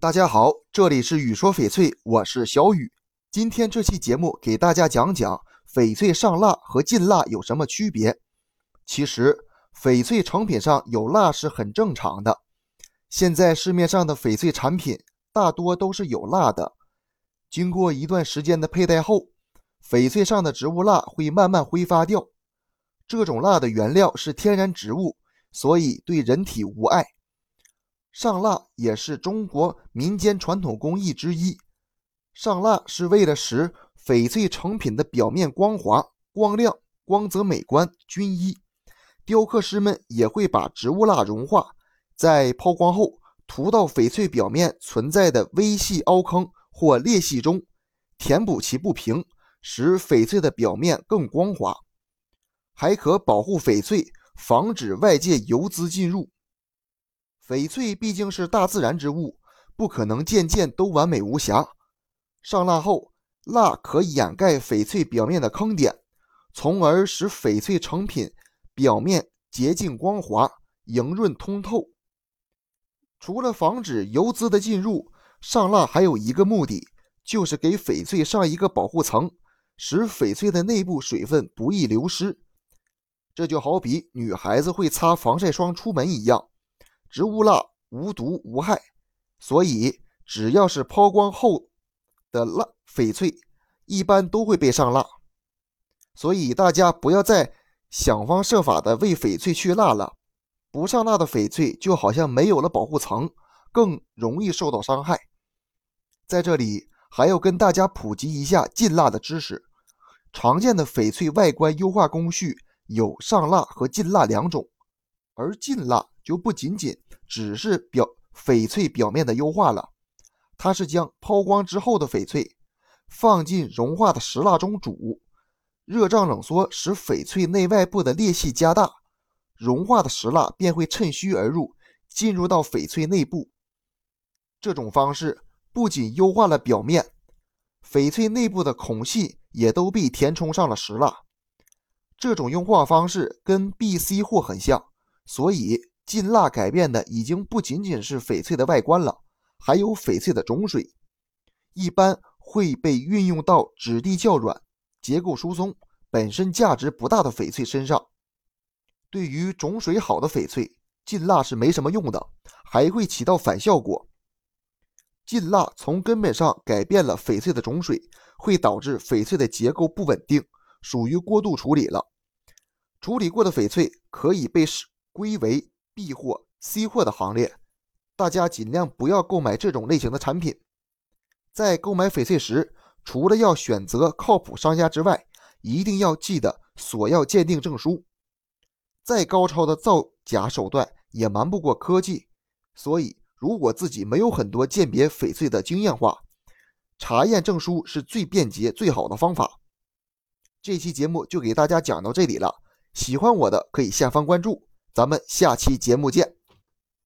大家好，这里是雨说翡翠，我是小雨。今天这期节目给大家讲讲翡翠上蜡和浸蜡有什么区别。其实，翡翠成品上有蜡是很正常的。现在市面上的翡翠产品大多都是有蜡的。经过一段时间的佩戴后，翡翠上的植物蜡会慢慢挥发掉。这种蜡的原料是天然植物，所以对人体无害。上蜡也是中国民间传统工艺之一。上蜡是为了使翡翠成品的表面光滑、光亮、光泽美观均一。雕刻师们也会把植物蜡融化，在抛光后涂到翡翠表面存在的微细凹坑或裂隙中，填补其不平，使翡翠的表面更光滑，还可保护翡翠，防止外界油脂进入。翡翠毕竟是大自然之物，不可能件件都完美无瑕。上蜡后，蜡可掩盖翡翠表面的坑点，从而使翡翠成品表面洁净光滑、莹润通透。除了防止油脂的进入，上蜡还有一个目的，就是给翡翠上一个保护层，使翡翠的内部水分不易流失。这就好比女孩子会擦防晒霜出门一样。植物蜡无毒无害，所以只要是抛光后的蜡翡翠，一般都会被上蜡。所以大家不要再想方设法的为翡翠去蜡了。不上蜡的翡翠就好像没有了保护层，更容易受到伤害。在这里还要跟大家普及一下进蜡的知识。常见的翡翠外观优化工序有上蜡和进蜡两种，而进蜡。就不仅仅只是表翡翠表面的优化了，它是将抛光之后的翡翠放进融化的石蜡中煮，热胀冷缩使翡翠内外部的裂隙加大，融化的石蜡便会趁虚而入，进入到翡翠内部。这种方式不仅优化了表面，翡翠内部的孔隙也都被填充上了石蜡。这种优化方式跟 B、C 货很像，所以。进蜡改变的已经不仅仅是翡翠的外观了，还有翡翠的种水，一般会被运用到质地较软、结构疏松、本身价值不大的翡翠身上。对于种水好的翡翠，进蜡是没什么用的，还会起到反效果。进蜡从根本上改变了翡翠的种水，会导致翡翠的结构不稳定，属于过度处理了。处理过的翡翠可以被归为。B 货、C 货的行列，大家尽量不要购买这种类型的产品。在购买翡翠时，除了要选择靠谱商家之外，一定要记得索要鉴定证书。再高超的造假手段也瞒不过科技，所以如果自己没有很多鉴别翡翠的经验话，查验证书是最便捷、最好的方法。这期节目就给大家讲到这里了，喜欢我的可以下方关注。咱们下期节目见。